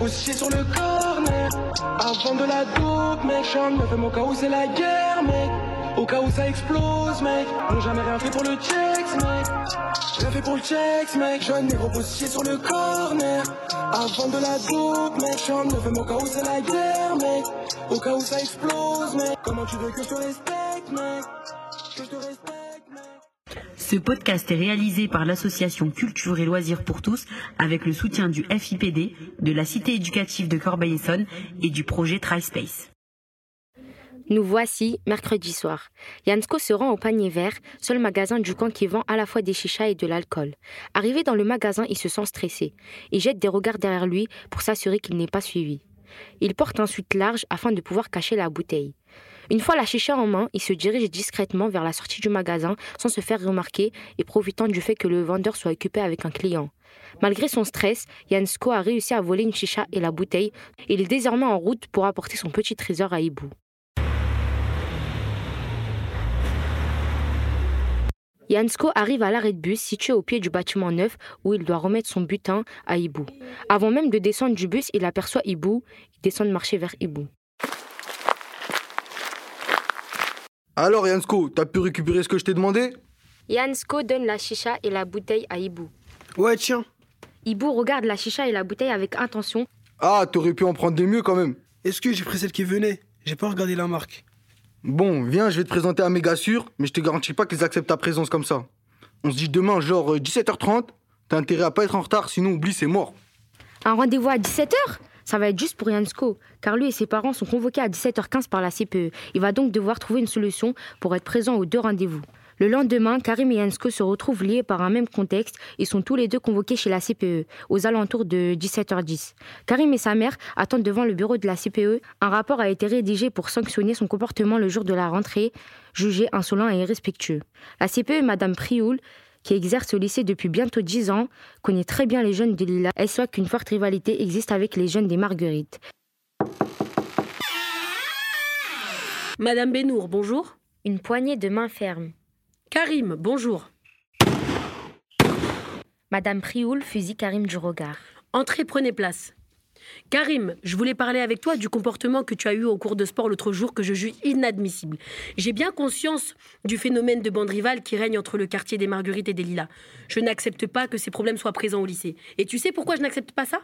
Positionné sur le corner. Avant de la dope, mec. J'en me fais mon cas où c'est la guerre, mec. Au cas où ça explose, mec. On jamais rien fait pour le checks, mec. Rien fait pour le checks, mec. Jeune négro positionné sur le corner. Avant de la dope, mec. J'en me fais mon cas où c'est la guerre, mec. Au cas où ça explose, mec. Comment tu veux que je te respecte, mec? Que je te respecte? Ce podcast est réalisé par l'association Culture et Loisirs pour tous avec le soutien du FIPD, de la Cité éducative de Corbeil-Essonne et du projet TriSpace. Nous voici mercredi soir. Yansko se rend au panier vert, seul magasin du coin qui vend à la fois des chichas et de l'alcool. Arrivé dans le magasin, il se sent stressé. Il jette des regards derrière lui pour s'assurer qu'il n'est pas suivi. Il porte un suite large afin de pouvoir cacher la bouteille. Une fois la chicha en main, il se dirige discrètement vers la sortie du magasin sans se faire remarquer et profitant du fait que le vendeur soit occupé avec un client. Malgré son stress, Yansko a réussi à voler une chicha et la bouteille. Il est désormais en route pour apporter son petit trésor à Hibou. Yansko arrive à l'arrêt de bus situé au pied du bâtiment neuf où il doit remettre son butin à Hibou. Avant même de descendre du bus, il aperçoit Hibou. Il descend de marcher vers Hibou. Alors Yansko, t'as pu récupérer ce que je t'ai demandé? Yansko donne la chicha et la bouteille à Hibou. Ouais, tiens. Hibou regarde la chicha et la bouteille avec intention. Ah, t'aurais pu en prendre des mieux quand même. Est-ce que j'ai pris celle qui venait J'ai pas regardé la marque. Bon, viens, je vais te présenter à méga sûr, mais je te garantis pas qu'ils acceptent ta présence comme ça. On se dit demain, genre euh, 17h30, t'as intérêt à pas être en retard, sinon oublie, c'est mort. Un rendez-vous à 17h Ça va être juste pour Yansko, car lui et ses parents sont convoqués à 17h15 par la CPE. Il va donc devoir trouver une solution pour être présent aux deux rendez-vous. Le lendemain, Karim et Yansko se retrouvent liés par un même contexte et sont tous les deux convoqués chez la CPE, aux alentours de 17h10. Karim et sa mère attendent devant le bureau de la CPE. Un rapport a été rédigé pour sanctionner son comportement le jour de la rentrée, jugé insolent et irrespectueux. La CPE, Madame Prioul, qui exerce au lycée depuis bientôt 10 ans, connaît très bien les jeunes de Lila. Elle soit qu'une forte rivalité existe avec les jeunes des Marguerites. Madame Benour, bonjour. Une poignée de mains fermes. Karim, bonjour. Madame Prioul fusille Karim du regard. Entrez, prenez place. Karim, je voulais parler avec toi du comportement que tu as eu au cours de sport l'autre jour que je juge inadmissible. J'ai bien conscience du phénomène de bande rivale qui règne entre le quartier des Marguerites et des Lilas. Je n'accepte pas que ces problèmes soient présents au lycée. Et tu sais pourquoi je n'accepte pas ça?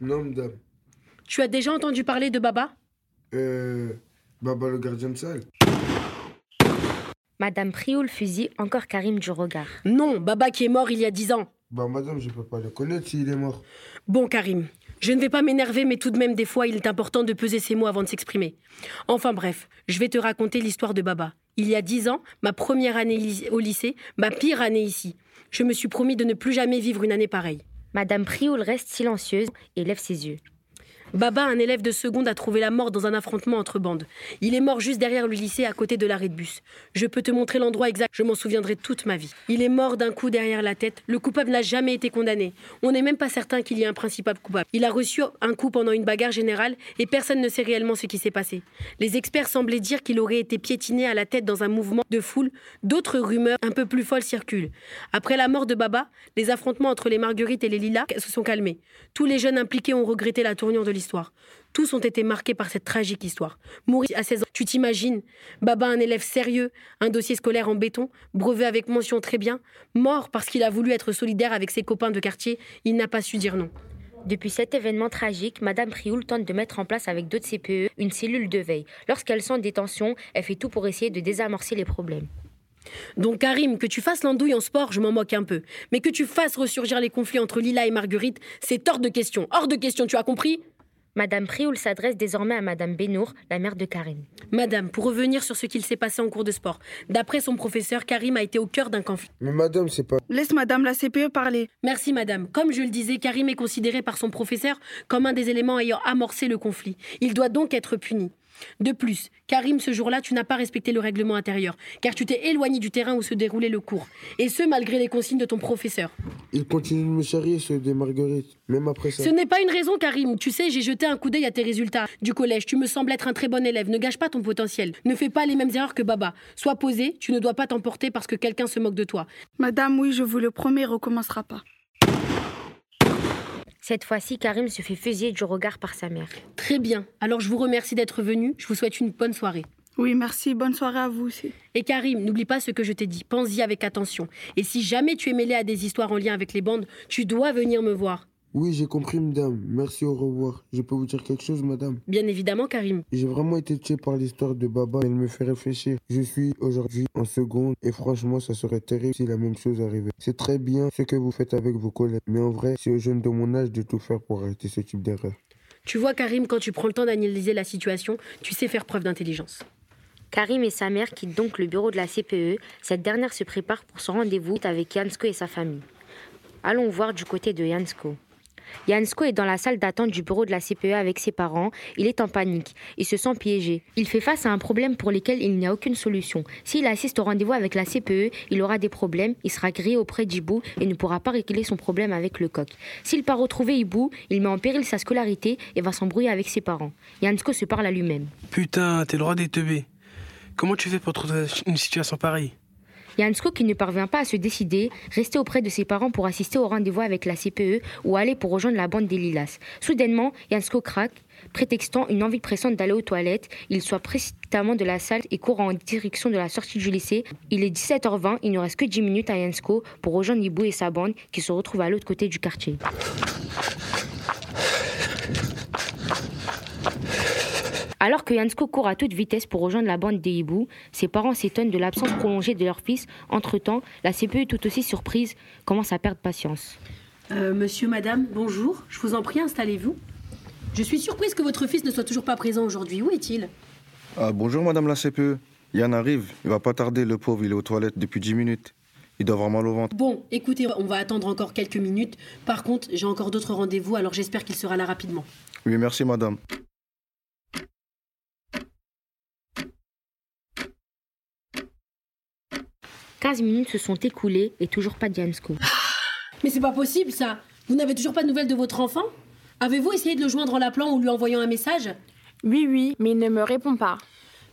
Non, madame. Tu as déjà entendu parler de Baba? Euh. Baba le gardien de salle. Madame Prioul fusille encore Karim du regard. Non, Baba qui est mort il y a dix ans. Bah, madame, je peux pas le connaître s'il est mort. Bon, Karim, je ne vais pas m'énerver, mais tout de même, des fois, il est important de peser ses mots avant de s'exprimer. Enfin bref, je vais te raconter l'histoire de Baba. Il y a dix ans, ma première année au lycée, ma pire année ici. Je me suis promis de ne plus jamais vivre une année pareille. Madame Prioul reste silencieuse et lève ses yeux. Baba, un élève de seconde, a trouvé la mort dans un affrontement entre bandes. Il est mort juste derrière le lycée, à côté de l'arrêt de bus. Je peux te montrer l'endroit exact, je m'en souviendrai toute ma vie. Il est mort d'un coup derrière la tête. Le coupable n'a jamais été condamné. On n'est même pas certain qu'il y ait un principal coupable. Il a reçu un coup pendant une bagarre générale et personne ne sait réellement ce qui s'est passé. Les experts semblaient dire qu'il aurait été piétiné à la tête dans un mouvement de foule. D'autres rumeurs un peu plus folles circulent. Après la mort de Baba, les affrontements entre les Marguerites et les Lilas se sont calmés. Tous les jeunes impliqués ont regretté la tournure de l'histoire. Tous ont été marqués par cette tragique histoire. Mourir à 16 ans, tu t'imagines Baba, un élève sérieux, un dossier scolaire en béton, brevet avec mention très bien, mort parce qu'il a voulu être solidaire avec ses copains de quartier, il n'a pas su dire non. Depuis cet événement tragique, Madame Prioul tente de mettre en place avec d'autres CPE une cellule de veille. Lorsqu'elle sent des tensions, elle fait tout pour essayer de désamorcer les problèmes. Donc Karim, que tu fasses l'andouille en sport, je m'en moque un peu. Mais que tu fasses ressurgir les conflits entre Lila et Marguerite, c'est hors de question. Hors de question, tu as compris? Madame Prioul s'adresse désormais à Madame Benour, la mère de Karim. Madame, pour revenir sur ce qu'il s'est passé en cours de sport, d'après son professeur, Karim a été au cœur d'un conflit. Mais madame, c'est pas. Laisse Madame la CPE parler. Merci madame. Comme je le disais, Karim est considéré par son professeur comme un des éléments ayant amorcé le conflit. Il doit donc être puni. De plus, Karim, ce jour-là, tu n'as pas respecté le règlement intérieur, car tu t'es éloigné du terrain où se déroulait le cours. Et ce, malgré les consignes de ton professeur. Il continue de me charrier, ceux des Marguerites. Même après ça. Ce n'est pas une raison, Karim. Tu sais, j'ai jeté un coup d'œil à tes résultats du collège. Tu me sembles être un très bon élève. Ne gâche pas ton potentiel. Ne fais pas les mêmes erreurs que Baba. Sois posé, tu ne dois pas t'emporter parce que quelqu'un se moque de toi. Madame, oui, je vous le promets, il recommencera pas. Cette fois-ci, Karim se fait fusiller du regard par sa mère. Très bien. Alors je vous remercie d'être venu. Je vous souhaite une bonne soirée. Oui, merci. Bonne soirée à vous aussi. Et Karim, n'oublie pas ce que je t'ai dit. Pense-y avec attention. Et si jamais tu es mêlé à des histoires en lien avec les bandes, tu dois venir me voir. Oui, j'ai compris, madame. Merci, au revoir. Je peux vous dire quelque chose, madame? Bien évidemment, Karim. J'ai vraiment été tué par l'histoire de Baba. Elle me fait réfléchir. Je suis aujourd'hui en seconde et franchement, ça serait terrible si la même chose arrivait. C'est très bien ce que vous faites avec vos collègues. Mais en vrai, c'est aux jeunes de mon âge de tout faire pour arrêter ce type d'erreur. Tu vois, Karim, quand tu prends le temps d'analyser la situation, tu sais faire preuve d'intelligence. Karim et sa mère quittent donc le bureau de la CPE. Cette dernière se prépare pour son rendez-vous avec Yansko et sa famille. Allons voir du côté de Yansko. Yansko est dans la salle d'attente du bureau de la CPE avec ses parents. Il est en panique. Il se sent piégé. Il fait face à un problème pour lequel il n'y a aucune solution. S'il assiste au rendez-vous avec la CPE, il aura des problèmes, il sera grillé auprès d'Ibou et ne pourra pas régler son problème avec le coq. S'il part retrouver Ibou, il met en péril sa scolarité et va s'embrouiller avec ses parents. Yansko se parle à lui-même. Putain, t'es le roi des teubés. Comment tu fais pour trouver une situation pareille? Yansko, qui ne parvient pas à se décider, restait auprès de ses parents pour assister au rendez-vous avec la CPE ou aller pour rejoindre la bande des Lilas. Soudainement, Yansko craque, prétextant une envie pressante d'aller aux toilettes. Il sort précipitamment de la salle et court en direction de la sortie du lycée. Il est 17h20, il ne reste que 10 minutes à Yansko pour rejoindre Ibou et sa bande qui se retrouvent à l'autre côté du quartier. Alors que Yansko court à toute vitesse pour rejoindre la bande des hiboux, ses parents s'étonnent de l'absence prolongée de leur fils. Entre-temps, la CPE, tout aussi surprise, commence à perdre patience. Euh, monsieur, madame, bonjour. Je vous en prie, installez-vous. Je suis surprise que votre fils ne soit toujours pas présent aujourd'hui. Où est-il? Ah, bonjour, madame la CPE. Yann arrive. Il va pas tarder, le pauvre. Il est aux toilettes depuis 10 minutes. Il doit avoir mal au ventre. Bon, écoutez, on va attendre encore quelques minutes. Par contre, j'ai encore d'autres rendez-vous, alors j'espère qu'il sera là rapidement. Oui, merci, madame. « 15 minutes se sont écoulées et toujours pas de Yansko. Mais c'est pas possible ça Vous n'avez toujours pas de nouvelles de votre enfant? Avez-vous essayé de le joindre en l'appelant ou lui envoyant un message? Oui, oui, mais il ne me répond pas.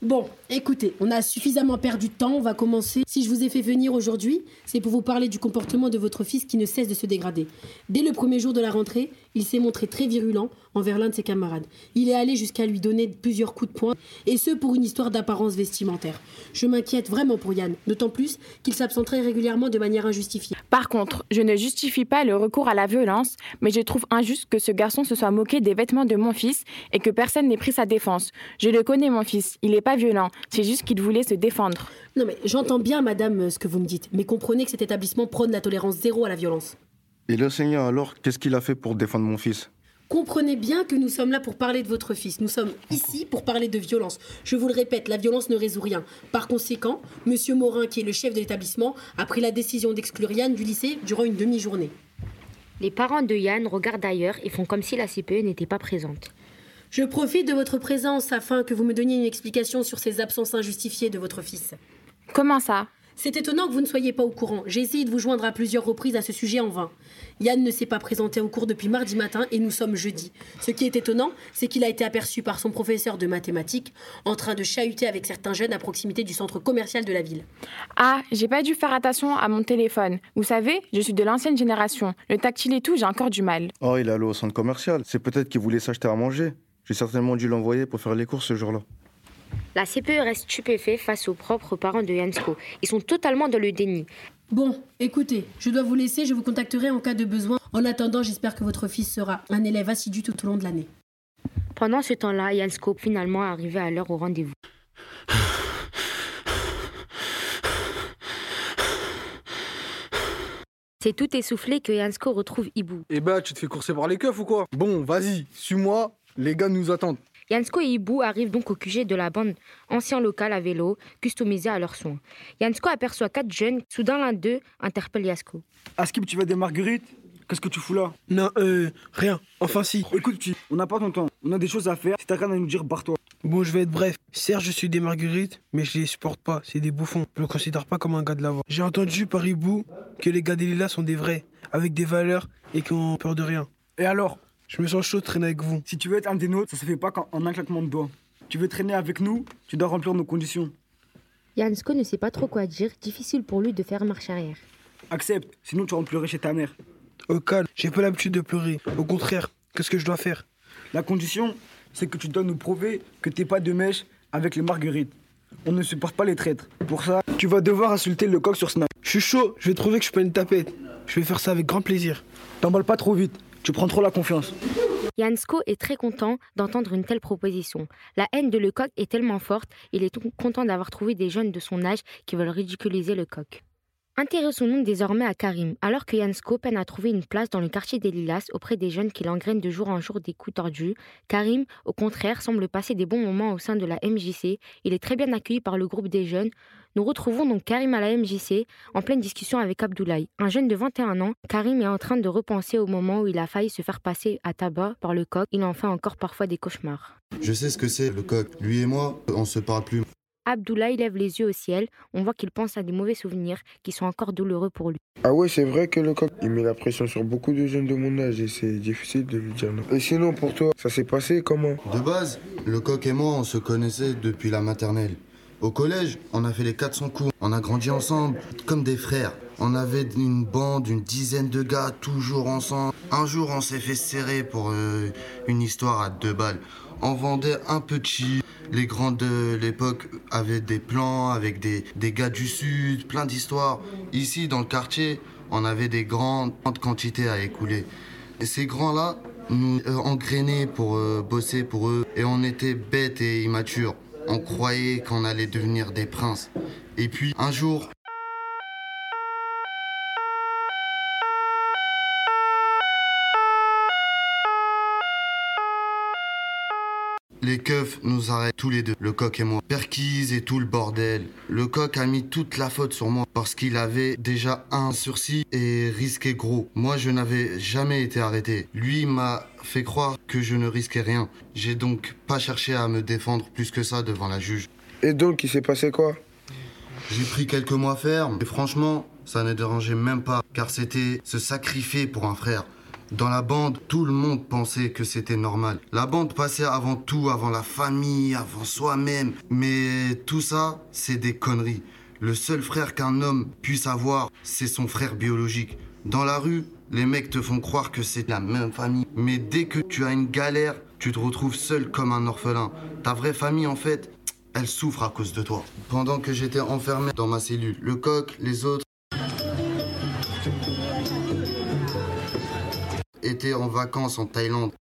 Bon, écoutez, on a suffisamment perdu de temps, on va commencer. Si je vous ai fait venir aujourd'hui, c'est pour vous parler du comportement de votre fils qui ne cesse de se dégrader. Dès le premier jour de la rentrée, il s'est montré très virulent envers l'un de ses camarades. Il est allé jusqu'à lui donner plusieurs coups de poing, et ce pour une histoire d'apparence vestimentaire. Je m'inquiète vraiment pour Yann, d'autant plus qu'il s'absenterait régulièrement de manière injustifiée. Par contre, je ne justifie pas le recours à la violence, mais je trouve injuste que ce garçon se soit moqué des vêtements de mon fils et que personne n'ait pris sa défense. Je le connais, mon fils, il n'est pas violent, c'est juste qu'il voulait se défendre. Non mais j'entends bien, madame, euh, ce que vous me dites, mais comprenez que cet établissement prône la tolérance zéro à la violence. Et l'enseignant, alors, qu'est-ce qu'il a fait pour défendre mon fils? Comprenez bien que nous sommes là pour parler de votre fils. Nous sommes ici pour parler de violence. Je vous le répète, la violence ne résout rien. Par conséquent, Monsieur Morin, qui est le chef de l'établissement, a pris la décision d'exclure Yann du lycée durant une demi-journée. Les parents de Yann regardent ailleurs et font comme si la CPE n'était pas présente. Je profite de votre présence afin que vous me donniez une explication sur ces absences injustifiées de votre fils. Comment ça? C'est étonnant que vous ne soyez pas au courant. J'ai essayé de vous joindre à plusieurs reprises à ce sujet en vain. Yann ne s'est pas présenté au cours depuis mardi matin et nous sommes jeudi. Ce qui est étonnant, c'est qu'il a été aperçu par son professeur de mathématiques en train de chahuter avec certains jeunes à proximité du centre commercial de la ville. Ah, j'ai pas dû faire attention à mon téléphone. Vous savez, je suis de l'ancienne génération. Le tactile et tout, j'ai encore du mal. Oh, il est allé au centre commercial. C'est peut-être qu'il voulait s'acheter à manger. J'ai certainement dû l'envoyer pour faire les courses ce jour-là. La CPE reste stupéfait face aux propres parents de Yansko. Ils sont totalement dans le déni. Bon, écoutez, je dois vous laisser, je vous contacterai en cas de besoin. En attendant, j'espère que votre fils sera un élève assidu tout au long de l'année. Pendant ce temps-là, Yansko finalement arrivé à l'heure au rendez-vous. C'est tout essoufflé que Yansko retrouve Ibou. Eh ben, tu te fais courser par les keufs ou quoi? Bon, vas-y, suis-moi. Les gars nous attendent. Yansko et Ibou arrivent donc au QG de la bande ancien local à vélo, customisé à leurs soins. Yansko aperçoit quatre jeunes. Soudain, l'un d'eux interpelle Yasko. Askip, tu veux des marguerites Qu'est-ce que tu fous là? Non, euh, rien. Enfin, si. Écoute, on n'a pas ton temps. On a des choses à faire. Si t'as rien à nous dire, barre-toi. Bon, je vais être bref. Certes, je suis des marguerites, mais je les supporte pas. C'est des bouffons. Je me considère pas comme un gars de la voix. J'ai entendu par Ibou que les gars des Lilas sont des vrais, avec des valeurs et qui ont peur de rien. Et alors? Je me sens chaud de traîner avec vous. Si tu veux être un des nôtres, ça se fait pas qu'en en un claquement de doigts. Tu veux traîner avec nous, tu dois remplir nos conditions. Yansko ne sait pas trop quoi dire, difficile pour lui de faire marche arrière. Accepte, sinon tu remplerais chez ta mère. Au calme, j'ai pas l'habitude de pleurer. Au contraire, qu'est-ce que je dois faire? La condition, c'est que tu dois nous prouver que t'es pas de mèche avec les marguerites. On ne supporte pas les traîtres. Pour ça, tu vas devoir insulter le coq sur Snap. Je suis chaud, je vais trouver que je suis pas une tapette. Je vais faire ça avec grand plaisir. T'emballes pas trop vite, tu prends trop la confiance. Jansko est très content d'entendre une telle proposition. La haine de Lecoq est tellement forte, il est content d'avoir trouvé des jeunes de son âge qui veulent ridiculiser Lecoq. Intéressons-nous désormais à Karim. Alors que Jansko peine à trouver une place dans le quartier des Lilas auprès des jeunes qui l'engrainent de jour en jour des coups tordus, Karim, au contraire, semble passer des bons moments au sein de la MJC. Il est très bien accueilli par le groupe des jeunes. Nous retrouvons donc Karim à la MJC en pleine discussion avec Abdoulaye. Un jeune de 21 ans, Karim est en train de repenser au moment où il a failli se faire passer à tabac par le coq. Il en fait encore parfois des cauchemars. Je sais ce que c'est le coq. Lui et moi, on se parle plus. Abdoulaye lève les yeux au ciel. On voit qu'il pense à des mauvais souvenirs qui sont encore douloureux pour lui. Ah ouais, c'est vrai que le coq, il met la pression sur beaucoup de jeunes de mon âge et c'est difficile de lui dire non. Et sinon, pour toi, ça s'est passé comment? De base, le coq et moi, on se connaissait depuis la maternelle. Au collège, on a fait les 400 coups. On a grandi ensemble, comme des frères. On avait une bande, une dizaine de gars, toujours ensemble. Un jour, on s'est fait serrer pour euh, une histoire à deux balles. On vendait un petit. Les grands de l'époque avaient des plans avec des, des gars du sud, plein d'histoires. Ici, dans le quartier, on avait des grandes quantités à écouler. Et ces grands-là nous euh, pour euh, bosser pour eux. Et on était bêtes et immatures. On croyait qu'on allait devenir des princes. Et puis, un jour, Les keufs nous arrêtent tous les deux, le coq et moi. Perquise et tout le bordel. Le coq a mis toute la faute sur moi parce qu'il avait déjà un sursis et risqué gros. Moi, je n'avais jamais été arrêté. Lui m'a fait croire que je ne risquais rien. J'ai donc pas cherché à me défendre plus que ça devant la juge. Et donc, il s'est passé quoi? J'ai pris quelques mois ferme et franchement, ça ne dérangeait même pas car c'était se sacrifier pour un frère. Dans la bande, tout le monde pensait que c'était normal. La bande passait avant tout, avant la famille, avant soi-même. Mais tout ça, c'est des conneries. Le seul frère qu'un homme puisse avoir, c'est son frère biologique. Dans la rue, les mecs te font croire que c'est la même famille. Mais dès que tu as une galère, tu te retrouves seul comme un orphelin. Ta vraie famille, en fait, elle souffre à cause de toi. Pendant que j'étais enfermé dans ma cellule, le coq, les autres, en vacances en Thaïlande,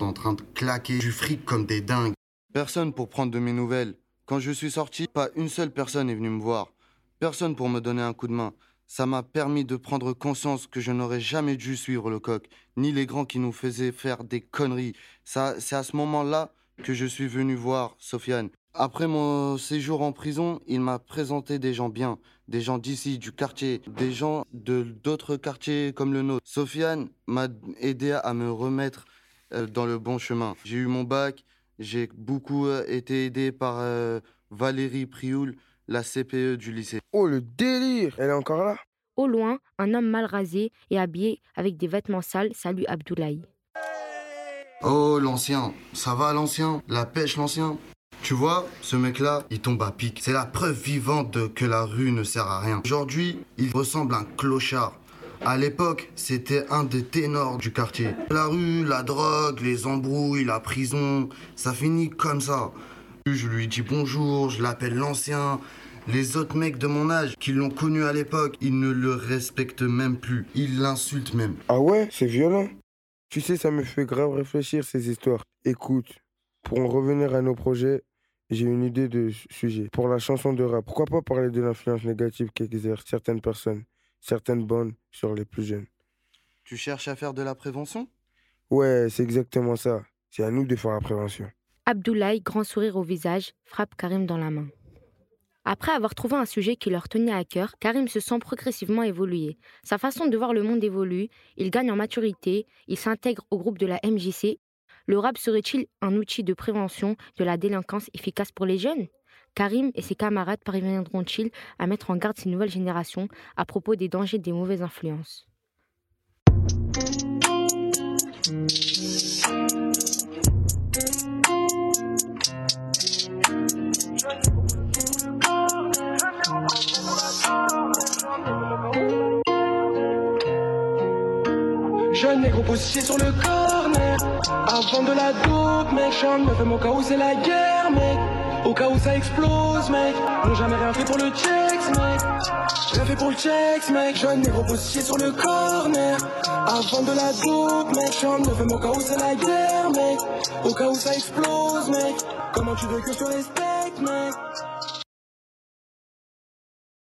en train de claquer du fric comme des dingues. Personne pour prendre de mes nouvelles. Quand je suis sorti, pas une seule personne est venue me voir. Personne pour me donner un coup de main. Ça m'a permis de prendre conscience que je n'aurais jamais dû suivre le coq, ni les grands qui nous faisaient faire des conneries. C'est à ce moment-là que je suis venu voir Sofiane. Après mon séjour en prison, il m'a présenté des gens bien, des gens d'ici, du quartier, des gens de d'autres quartiers comme le nôtre. Sofiane m'a aidé à me remettre euh, dans le bon chemin. J'ai eu mon bac, j'ai beaucoup euh, été aidé par euh, Valérie Prioul, la CPE du lycée. Oh, le délire Elle est encore là? Au loin, un homme mal rasé et habillé avec des vêtements sales salue Abdoulaye. Oh, l'ancien, ça va l'ancien? La pêche l'ancien? Tu vois, ce mec-là, il tombe à pic. C'est la preuve vivante que la rue ne sert à rien. Aujourd'hui, il ressemble à un clochard. À l'époque, c'était un des ténors du quartier. La rue, la drogue, les embrouilles, la prison, ça finit comme ça. Je lui dis bonjour, je l'appelle l'ancien. Les autres mecs de mon âge qui l'ont connu à l'époque, ils ne le respectent même plus. Ils l'insultent même. Ah ouais, c'est violent. Tu sais, ça me fait grave réfléchir ces histoires. Écoute, pour en revenir à nos projets, j'ai une idée de sujet. Pour la chanson de rap, pourquoi pas parler de l'influence négative qu'exercent certaines personnes, certaines bandes sur les plus jeunes? Tu cherches à faire de la prévention? Ouais, c'est exactement ça. C'est à nous de faire la prévention. Abdoulaye, grand sourire au visage, frappe Karim dans la main. Après avoir trouvé un sujet qui leur tenait à cœur, Karim se sent progressivement évoluer. Sa façon de voir le monde évolue, il gagne en maturité, il s'intègre au groupe de la MJC le rap serait-il un outil de prévention de la délinquance efficace pour les jeunes? Karim et ses camarades parviendront-ils à mettre en garde ces nouvelles générations à propos des dangers des mauvaises influences? Jeune négro positionné sur le corner. Avant de la dope, mec. J'en me fais mon cas où c'est la guerre, mec. Au cas où ça explose, mec. N'ont jamais rien fait pour le checks, mec. Rien fait pour le checks, mec. Jeune négro positionné sur le corner. Avant de la dope, mec. J'en me fais mon cas où c'est la guerre, mec. Au cas où ça explose, mec. Comment tu veux que je te respecte, mec?